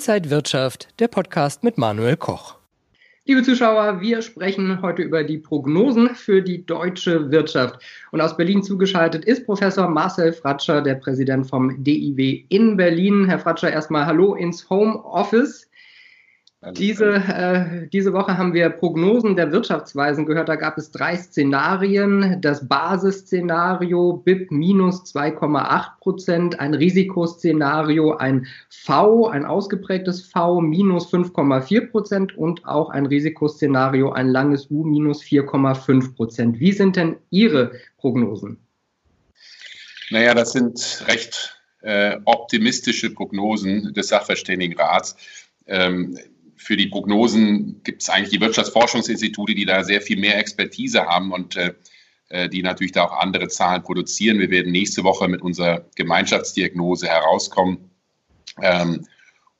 Inside Wirtschaft, der Podcast mit Manuel Koch. Liebe Zuschauer, wir sprechen heute über die Prognosen für die deutsche Wirtschaft. Und aus Berlin zugeschaltet ist Professor Marcel Fratscher, der Präsident vom DIW in Berlin. Herr Fratscher, erstmal Hallo ins Home Office. Diese, äh, diese Woche haben wir Prognosen der Wirtschaftsweisen gehört. Da gab es drei Szenarien. Das Basisszenario BIP minus 2,8 Prozent, ein Risikoszenario, ein V, ein ausgeprägtes V minus 5,4 Prozent und auch ein Risikoszenario, ein langes U minus 4,5 Prozent. Wie sind denn Ihre Prognosen? Naja, das sind recht äh, optimistische Prognosen des Sachverständigenrats. Ähm, für die Prognosen gibt es eigentlich die Wirtschaftsforschungsinstitute, die da sehr viel mehr Expertise haben und äh, äh, die natürlich da auch andere Zahlen produzieren. Wir werden nächste Woche mit unserer Gemeinschaftsdiagnose herauskommen. Ähm,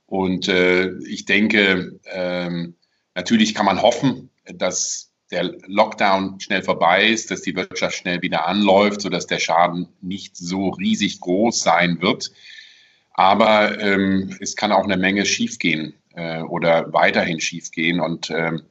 und äh, ich denke, ähm, natürlich kann man hoffen, dass der Lockdown schnell vorbei ist, dass die Wirtschaft schnell wieder anläuft, sodass der Schaden nicht so riesig groß sein wird. Aber ähm, es kann auch eine Menge schiefgehen äh, oder weiterhin schiefgehen. Und ähm,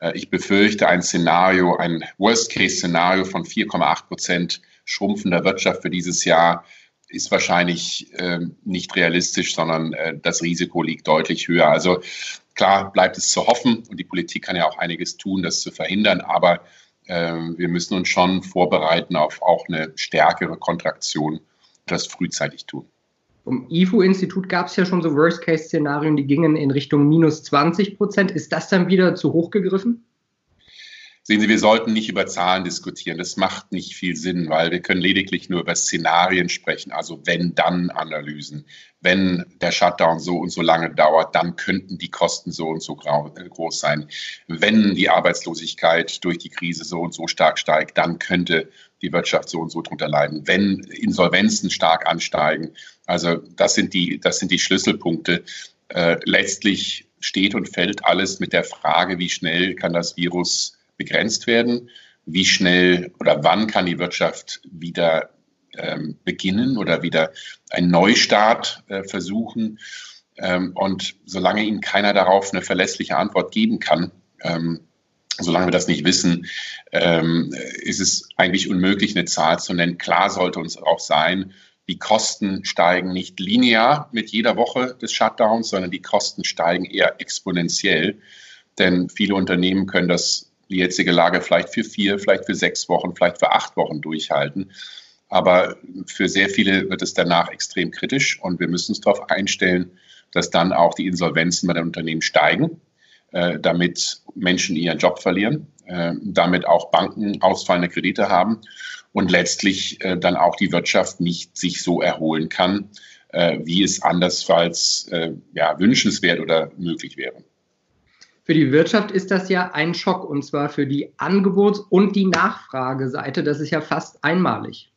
äh, ich befürchte ein Szenario, ein Worst-Case-Szenario von 4,8 Prozent schrumpfender Wirtschaft für dieses Jahr ist wahrscheinlich äh, nicht realistisch, sondern äh, das Risiko liegt deutlich höher. Also klar bleibt es zu hoffen und die Politik kann ja auch einiges tun, das zu verhindern, aber äh, wir müssen uns schon vorbereiten auf auch eine stärkere Kontraktion, das frühzeitig tun. Vom IFO-Institut gab es ja schon so Worst-Case-Szenarien, die gingen in Richtung minus 20 Prozent. Ist das dann wieder zu hoch gegriffen? Sehen Sie, wir sollten nicht über Zahlen diskutieren. Das macht nicht viel Sinn, weil wir können lediglich nur über Szenarien sprechen, also wenn-dann-Analysen. Wenn der Shutdown so und so lange dauert, dann könnten die Kosten so und so äh, groß sein. Wenn die Arbeitslosigkeit durch die Krise so und so stark steigt, dann könnte die Wirtschaft so und so drunter leiden. Wenn Insolvenzen stark ansteigen, also das sind die, das sind die Schlüsselpunkte. Äh, letztlich steht und fällt alles mit der Frage, wie schnell kann das Virus begrenzt werden, wie schnell oder wann kann die Wirtschaft wieder ähm, beginnen oder wieder einen Neustart äh, versuchen. Ähm, und solange Ihnen keiner darauf eine verlässliche Antwort geben kann, ähm, solange wir das nicht wissen, ähm, ist es eigentlich unmöglich, eine Zahl zu nennen. Klar sollte uns auch sein, die Kosten steigen nicht linear mit jeder Woche des Shutdowns, sondern die Kosten steigen eher exponentiell. Denn viele Unternehmen können das, die jetzige Lage vielleicht für vier, vielleicht für sechs Wochen, vielleicht für acht Wochen durchhalten. Aber für sehr viele wird es danach extrem kritisch und wir müssen uns darauf einstellen, dass dann auch die Insolvenzen bei den Unternehmen steigen, äh, damit Menschen ihren Job verlieren, äh, damit auch Banken ausfallende Kredite haben und letztlich äh, dann auch die Wirtschaft nicht sich so erholen kann, äh, wie es andersfalls äh, ja, wünschenswert oder möglich wäre. Für die Wirtschaft ist das ja ein Schock und zwar für die Angebots- und die Nachfrageseite. Das ist ja fast einmalig.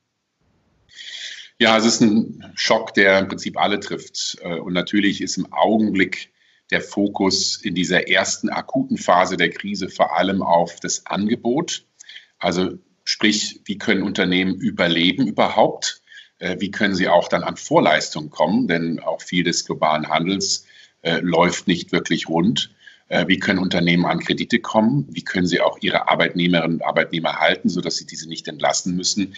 Ja, es ist ein Schock, der im Prinzip alle trifft. Äh, und natürlich ist im Augenblick der Fokus in dieser ersten akuten Phase der Krise vor allem auf das Angebot. Also Sprich, wie können Unternehmen überleben überhaupt? Äh, wie können sie auch dann an Vorleistungen kommen? Denn auch viel des globalen Handels äh, läuft nicht wirklich rund. Äh, wie können Unternehmen an Kredite kommen? Wie können sie auch ihre Arbeitnehmerinnen und Arbeitnehmer halten, sodass sie diese nicht entlassen müssen?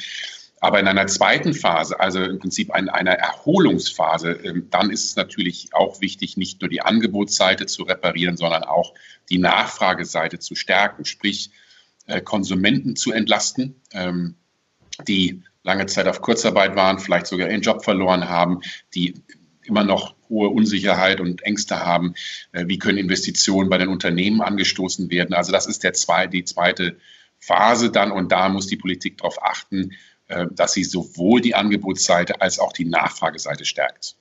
Aber in einer zweiten Phase, also im Prinzip in einer Erholungsphase, ähm, dann ist es natürlich auch wichtig, nicht nur die Angebotsseite zu reparieren, sondern auch die Nachfrageseite zu stärken. Sprich, äh, Konsumenten zu entlasten, ähm, die lange Zeit auf Kurzarbeit waren, vielleicht sogar ihren Job verloren haben, die immer noch hohe Unsicherheit und Ängste haben. Äh, wie können Investitionen bei den Unternehmen angestoßen werden? Also das ist der zwei, die zweite Phase dann und da muss die Politik darauf achten, äh, dass sie sowohl die Angebotsseite als auch die Nachfrageseite stärkt.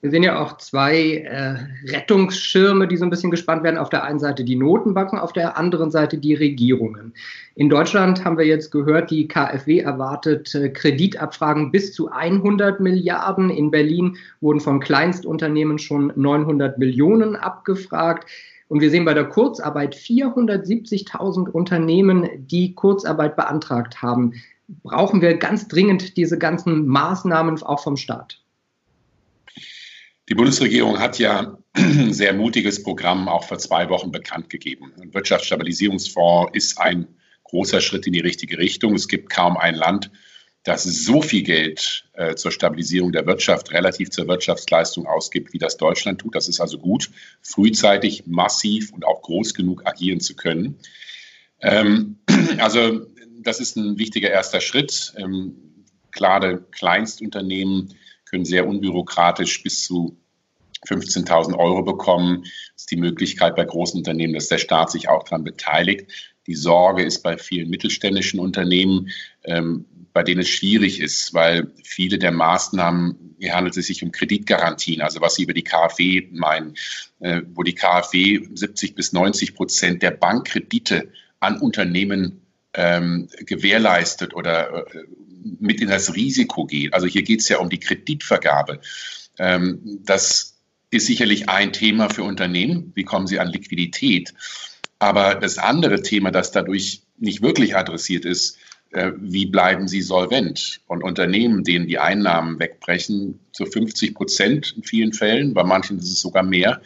Wir sehen ja auch zwei äh, Rettungsschirme, die so ein bisschen gespannt werden. Auf der einen Seite die Notenbanken, auf der anderen Seite die Regierungen. In Deutschland haben wir jetzt gehört, die KfW erwartet äh, Kreditabfragen bis zu 100 Milliarden. In Berlin wurden von Kleinstunternehmen schon 900 Millionen abgefragt. Und wir sehen bei der Kurzarbeit 470.000 Unternehmen, die Kurzarbeit beantragt haben. Brauchen wir ganz dringend diese ganzen Maßnahmen auch vom Staat? Die Bundesregierung hat ja ein sehr mutiges Programm auch vor zwei Wochen bekannt gegeben. Ein Wirtschaftsstabilisierungsfonds ist ein großer Schritt in die richtige Richtung. Es gibt kaum ein Land, das so viel Geld äh, zur Stabilisierung der Wirtschaft relativ zur Wirtschaftsleistung ausgibt, wie das Deutschland tut. Das ist also gut, frühzeitig, massiv und auch groß genug agieren zu können. Ähm, also das ist ein wichtiger erster Schritt. Ähm, klare Kleinstunternehmen können sehr unbürokratisch bis zu 15.000 Euro bekommen. Das ist die Möglichkeit bei großen Unternehmen, dass der Staat sich auch daran beteiligt. Die Sorge ist bei vielen mittelständischen Unternehmen, ähm, bei denen es schwierig ist, weil viele der Maßnahmen, hier handelt es sich um Kreditgarantien, also was Sie über die KfW meinen, äh, wo die KfW 70 bis 90 Prozent der Bankkredite an Unternehmen ähm, gewährleistet oder äh, mit in das Risiko geht. Also hier geht es ja um die Kreditvergabe. Ähm, das ist sicherlich ein Thema für Unternehmen. Wie kommen sie an Liquidität? Aber das andere Thema, das dadurch nicht wirklich adressiert ist, äh, wie bleiben sie solvent? Und Unternehmen, denen die Einnahmen wegbrechen, zu 50 Prozent in vielen Fällen, bei manchen ist es sogar mehr,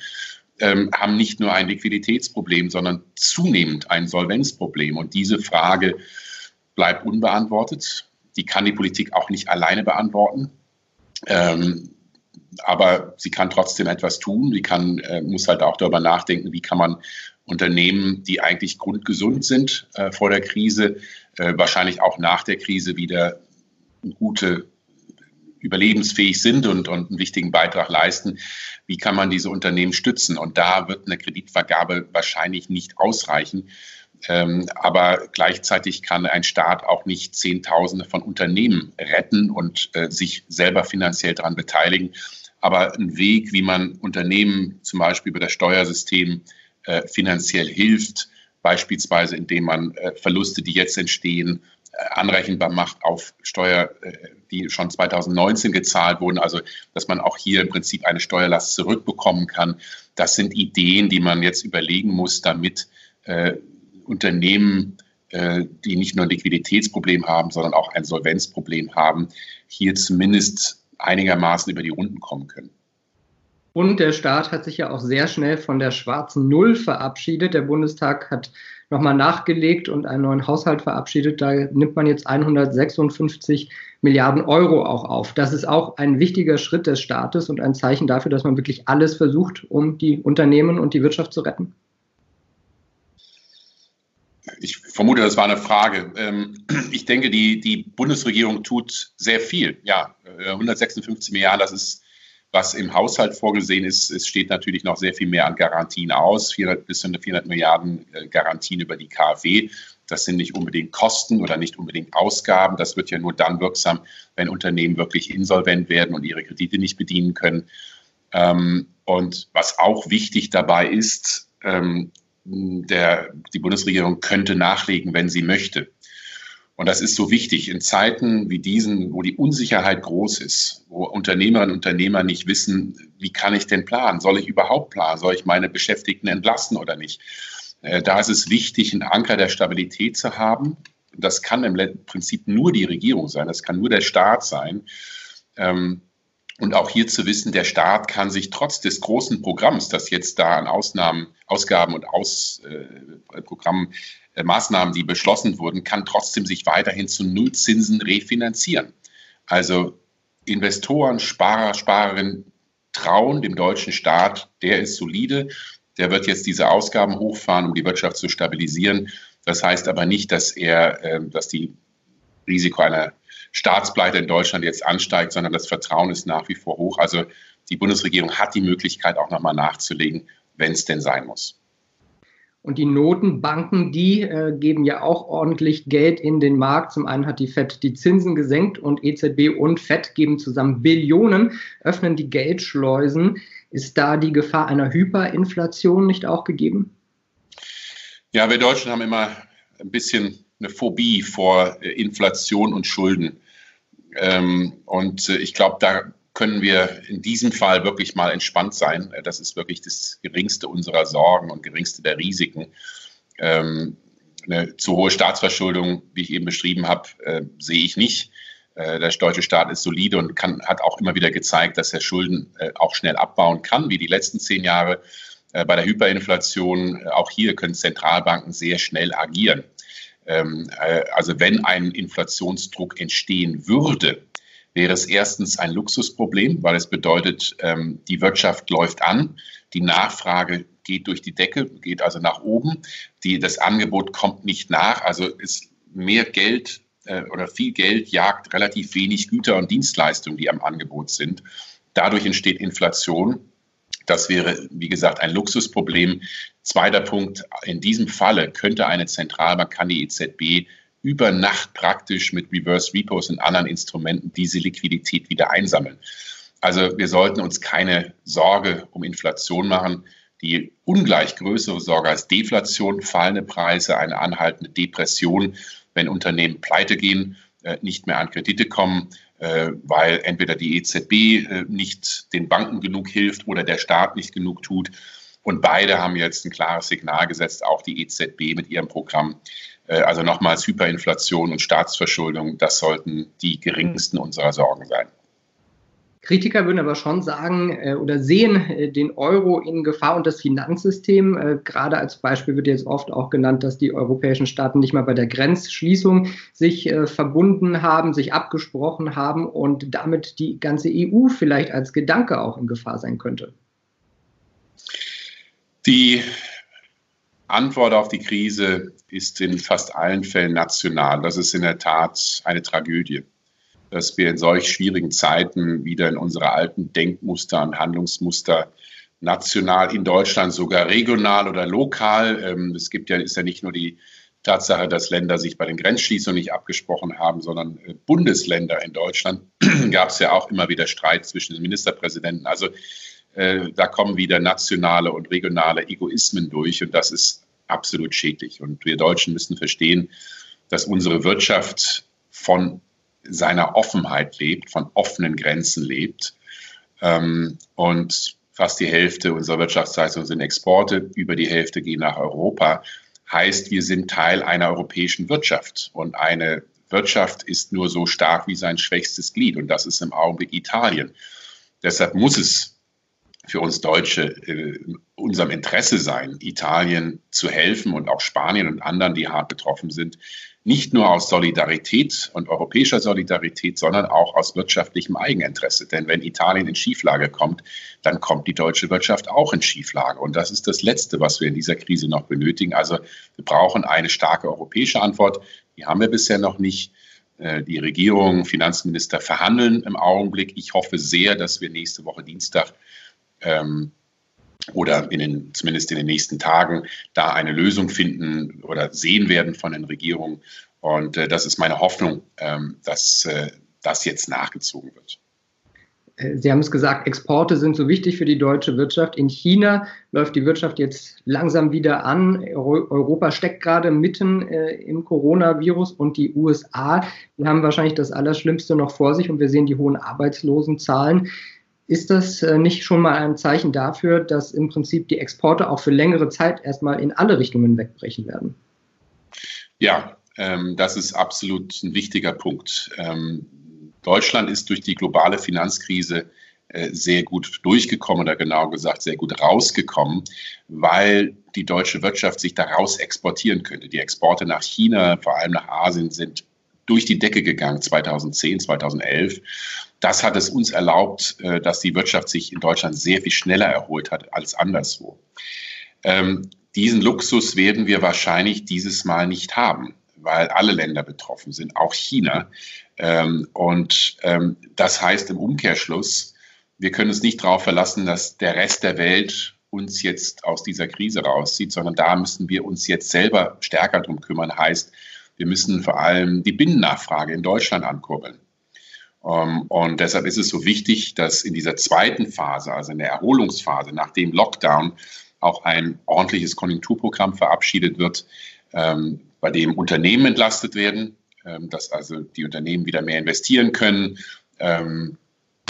ähm, haben nicht nur ein Liquiditätsproblem, sondern zunehmend ein Solvenzproblem. Und diese Frage bleibt unbeantwortet. Die kann die Politik auch nicht alleine beantworten. Ähm, aber sie kann trotzdem etwas tun. Sie kann, äh, muss halt auch darüber nachdenken, wie kann man Unternehmen, die eigentlich grundgesund sind äh, vor der Krise, äh, wahrscheinlich auch nach der Krise wieder gute überlebensfähig sind und, und einen wichtigen Beitrag leisten, wie kann man diese Unternehmen stützen? Und da wird eine Kreditvergabe wahrscheinlich nicht ausreichen. Ähm, aber gleichzeitig kann ein Staat auch nicht Zehntausende von Unternehmen retten und äh, sich selber finanziell daran beteiligen. Aber ein Weg, wie man Unternehmen zum Beispiel über das Steuersystem äh, finanziell hilft, beispielsweise indem man äh, Verluste, die jetzt entstehen, äh, anrechenbar macht auf Steuer, äh, die schon 2019 gezahlt wurden. Also, dass man auch hier im Prinzip eine Steuerlast zurückbekommen kann. Das sind Ideen, die man jetzt überlegen muss, damit äh, Unternehmen, äh, die nicht nur ein Liquiditätsproblem haben, sondern auch ein Solvenzproblem haben, hier zumindest einigermaßen über die Runden kommen können. Und der Staat hat sich ja auch sehr schnell von der schwarzen Null verabschiedet. Der Bundestag hat nochmal nachgelegt und einen neuen Haushalt verabschiedet. Da nimmt man jetzt 156 Milliarden Euro auch auf. Das ist auch ein wichtiger Schritt des Staates und ein Zeichen dafür, dass man wirklich alles versucht, um die Unternehmen und die Wirtschaft zu retten. Ich vermute, das war eine Frage. Ähm, ich denke, die, die Bundesregierung tut sehr viel. Ja, 156 äh, Milliarden, das ist was im Haushalt vorgesehen ist, es steht natürlich noch sehr viel mehr an Garantien aus, 400 bis 400 Milliarden äh, Garantien über die KfW. Das sind nicht unbedingt Kosten oder nicht unbedingt Ausgaben. Das wird ja nur dann wirksam, wenn Unternehmen wirklich insolvent werden und ihre Kredite nicht bedienen können. Ähm, und was auch wichtig dabei ist, ähm, der, die Bundesregierung könnte nachlegen, wenn sie möchte. Und das ist so wichtig in Zeiten wie diesen, wo die Unsicherheit groß ist, wo Unternehmerinnen und Unternehmer nicht wissen, wie kann ich denn planen? Soll ich überhaupt planen? Soll ich meine Beschäftigten entlassen oder nicht? Äh, da ist es wichtig, einen Anker der Stabilität zu haben. Das kann im Prinzip nur die Regierung sein, das kann nur der Staat sein. Ähm, und auch hier zu wissen, der Staat kann sich trotz des großen Programms, das jetzt da an Ausnahmen, Ausgaben und Aus, äh, Programmen äh, Maßnahmen, die beschlossen wurden, kann trotzdem sich weiterhin zu Nullzinsen refinanzieren. Also Investoren, Sparer, Sparerinnen trauen dem deutschen Staat, der ist solide, der wird jetzt diese Ausgaben hochfahren, um die Wirtschaft zu stabilisieren. Das heißt aber nicht, dass er, äh, dass die Risiko einer Staatspleite in Deutschland jetzt ansteigt, sondern das Vertrauen ist nach wie vor hoch. Also die Bundesregierung hat die Möglichkeit, auch nochmal nachzulegen, wenn es denn sein muss. Und die Notenbanken, die äh, geben ja auch ordentlich Geld in den Markt. Zum einen hat die FED die Zinsen gesenkt und EZB und FED geben zusammen Billionen, öffnen die Geldschleusen. Ist da die Gefahr einer Hyperinflation nicht auch gegeben? Ja, wir Deutschen haben immer ein bisschen eine Phobie vor äh, Inflation und Schulden. Ähm, und äh, ich glaube, da können wir in diesem Fall wirklich mal entspannt sein. Das ist wirklich das geringste unserer Sorgen und geringste der Risiken. Ähm, eine zu hohe Staatsverschuldung, wie ich eben beschrieben habe, äh, sehe ich nicht. Äh, der deutsche Staat ist solide und kann, hat auch immer wieder gezeigt, dass er Schulden äh, auch schnell abbauen kann, wie die letzten zehn Jahre. Äh, bei der Hyperinflation, auch hier können Zentralbanken sehr schnell agieren. Ähm, also wenn ein Inflationsdruck entstehen würde, wäre es erstens ein Luxusproblem, weil es bedeutet, ähm, die Wirtschaft läuft an, die Nachfrage geht durch die Decke, geht also nach oben, die, das Angebot kommt nicht nach, also ist mehr Geld äh, oder viel Geld jagt relativ wenig Güter und Dienstleistungen, die am Angebot sind. Dadurch entsteht Inflation. Das wäre, wie gesagt, ein Luxusproblem. Zweiter Punkt, in diesem Falle könnte eine Zentralbank, kann die EZB über Nacht praktisch mit Reverse Repos und anderen Instrumenten diese Liquidität wieder einsammeln. Also wir sollten uns keine Sorge um Inflation machen. Die ungleich größere Sorge als Deflation, fallende Preise, eine anhaltende Depression, wenn Unternehmen pleite gehen, äh, nicht mehr an Kredite kommen, weil entweder die EZB äh, nicht den Banken genug hilft oder der Staat nicht genug tut. Und beide haben jetzt ein klares Signal gesetzt, auch die EZB mit ihrem Programm. Also nochmals Hyperinflation und Staatsverschuldung, das sollten die geringsten unserer Sorgen sein. Kritiker würden aber schon sagen äh, oder sehen äh, den Euro in Gefahr und das Finanzsystem. Äh, gerade als Beispiel wird jetzt oft auch genannt, dass die europäischen Staaten nicht mal bei der Grenzschließung sich äh, verbunden haben, sich abgesprochen haben und damit die ganze EU vielleicht als Gedanke auch in Gefahr sein könnte. Die Antwort auf die Krise ist in fast allen Fällen national. Das ist in der Tat eine Tragödie dass wir in solch schwierigen Zeiten wieder in unsere alten Denkmuster und Handlungsmuster national in Deutschland, sogar regional oder lokal. Ähm, es gibt ja, ist ja nicht nur die Tatsache, dass Länder sich bei den Grenzschließungen nicht abgesprochen haben, sondern äh, Bundesländer in Deutschland gab es ja auch immer wieder Streit zwischen den Ministerpräsidenten. Also äh, da kommen wieder nationale und regionale Egoismen durch und das ist absolut schädlich. Und wir Deutschen müssen verstehen, dass unsere Wirtschaft von seiner Offenheit lebt, von offenen Grenzen lebt. Ähm, und fast die Hälfte unserer Wirtschaftsleistung sind Exporte, über die Hälfte gehen nach Europa. Heißt, wir sind Teil einer europäischen Wirtschaft. Und eine Wirtschaft ist nur so stark wie sein schwächstes Glied. Und das ist im Augenblick Italien. Deshalb muss es für uns Deutsche äh, unserem Interesse sein, Italien zu helfen und auch Spanien und anderen, die hart betroffen sind, nicht nur aus Solidarität und europäischer Solidarität, sondern auch aus wirtschaftlichem Eigeninteresse. Denn wenn Italien in Schieflage kommt, dann kommt die deutsche Wirtschaft auch in Schieflage. Und das ist das Letzte, was wir in dieser Krise noch benötigen. Also wir brauchen eine starke europäische Antwort. Die haben wir bisher noch nicht. Äh, die Regierung, Finanzminister verhandeln im Augenblick. Ich hoffe sehr, dass wir nächste Woche Dienstag ähm, oder in den, zumindest in den nächsten Tagen da eine Lösung finden oder sehen werden von den Regierungen. Und äh, das ist meine Hoffnung, ähm, dass äh, das jetzt nachgezogen wird. Äh, Sie haben es gesagt, Exporte sind so wichtig für die deutsche Wirtschaft. In China läuft die Wirtschaft jetzt langsam wieder an. Europa steckt gerade mitten äh, im Coronavirus und die USA, die haben wahrscheinlich das Allerschlimmste noch vor sich und wir sehen die hohen Arbeitslosenzahlen. Ist das äh, nicht schon mal ein Zeichen dafür, dass im Prinzip die Exporte auch für längere Zeit erstmal in alle Richtungen wegbrechen werden? Ja, ähm, das ist absolut ein wichtiger Punkt. Ähm, Deutschland ist durch die globale Finanzkrise äh, sehr gut durchgekommen oder genau gesagt sehr gut rausgekommen, weil die deutsche Wirtschaft sich daraus exportieren könnte. Die Exporte nach China, vor allem nach Asien, sind durch die Decke gegangen 2010, 2011 das hat es uns erlaubt, äh, dass die Wirtschaft sich in Deutschland sehr viel schneller erholt hat als anderswo. Ähm, diesen Luxus werden wir wahrscheinlich dieses Mal nicht haben, weil alle Länder betroffen sind, auch China. Ähm, und ähm, das heißt im Umkehrschluss, wir können uns nicht darauf verlassen, dass der Rest der Welt uns jetzt aus dieser Krise rauszieht, sondern da müssen wir uns jetzt selber stärker drum kümmern. Heißt, wir müssen vor allem die Binnennachfrage in Deutschland ankurbeln. Ähm, und deshalb ist es so wichtig, dass in dieser zweiten Phase, also in der Erholungsphase nach dem Lockdown, auch ein ordentliches Konjunkturprogramm verabschiedet wird, ähm, bei dem Unternehmen entlastet werden, ähm, dass also die Unternehmen wieder mehr investieren können,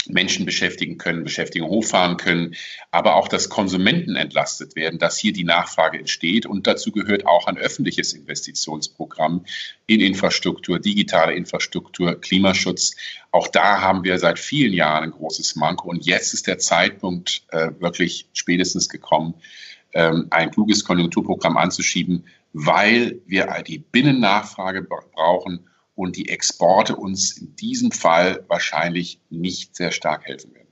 Menschen beschäftigen können, Beschäftigung hochfahren können, aber auch, dass Konsumenten entlastet werden, dass hier die Nachfrage entsteht. Und dazu gehört auch ein öffentliches Investitionsprogramm in Infrastruktur, digitale Infrastruktur, Klimaschutz. Auch da haben wir seit vielen Jahren ein großes Manko. Und jetzt ist der Zeitpunkt äh, wirklich spätestens gekommen, ähm, ein kluges Konjunkturprogramm anzuschieben, weil wir die Binnennachfrage brauchen und die Exporte uns in diesem Fall wahrscheinlich nicht sehr stark helfen werden.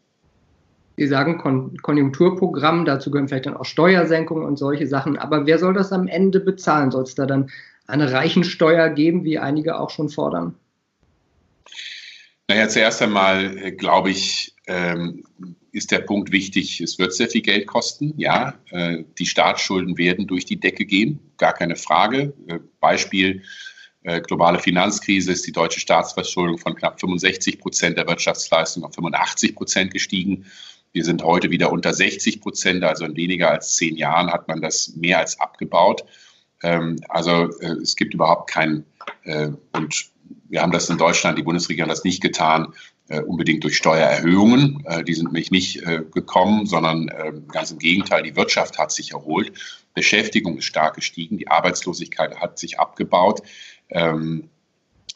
Sie sagen Kon Konjunkturprogramm, dazu gehören vielleicht dann auch Steuersenkungen und solche Sachen. Aber wer soll das am Ende bezahlen? Soll es da dann eine Reichensteuer geben, wie einige auch schon fordern? Naja, zuerst einmal äh, glaube ich, ähm, ist der Punkt wichtig, es wird sehr viel Geld kosten. Ja, äh, die Staatsschulden werden durch die Decke gehen, gar keine Frage. Äh, Beispiel, globale Finanzkrise ist die deutsche Staatsverschuldung von knapp 65 Prozent der Wirtschaftsleistung auf 85 Prozent gestiegen. Wir sind heute wieder unter 60 Prozent, also in weniger als zehn Jahren hat man das mehr als abgebaut. Ähm, also äh, es gibt überhaupt keinen, äh, und wir haben das in Deutschland, die Bundesregierung hat das nicht getan, unbedingt durch Steuererhöhungen. Die sind nämlich nicht gekommen, sondern ganz im Gegenteil, die Wirtschaft hat sich erholt. Beschäftigung ist stark gestiegen, die Arbeitslosigkeit hat sich abgebaut. Ähm,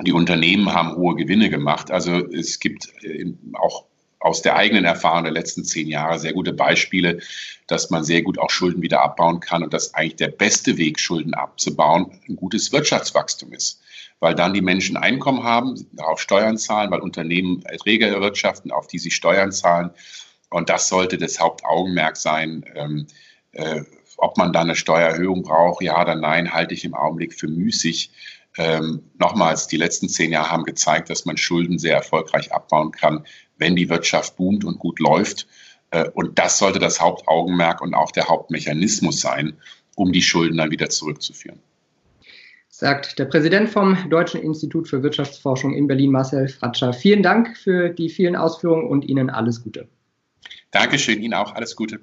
die Unternehmen haben hohe Gewinne gemacht. Also es gibt äh, auch aus der eigenen Erfahrung der letzten zehn Jahre sehr gute Beispiele, dass man sehr gut auch Schulden wieder abbauen kann und dass eigentlich der beste Weg, Schulden abzubauen, ein gutes Wirtschaftswachstum ist. Weil dann die Menschen Einkommen haben, darauf Steuern zahlen, weil Unternehmen Erträge erwirtschaften, auf die sie Steuern zahlen. Und das sollte das Hauptaugenmerk sein. Ähm, äh, ob man da eine Steuererhöhung braucht, ja oder nein, halte ich im Augenblick für müßig. Ähm, nochmals, die letzten zehn Jahre haben gezeigt, dass man Schulden sehr erfolgreich abbauen kann, wenn die Wirtschaft boomt und gut läuft. Äh, und das sollte das Hauptaugenmerk und auch der Hauptmechanismus sein, um die Schulden dann wieder zurückzuführen. Sagt der Präsident vom Deutschen Institut für Wirtschaftsforschung in Berlin, Marcel Fratscher. Vielen Dank für die vielen Ausführungen und Ihnen alles Gute. Dankeschön, Ihnen auch alles Gute.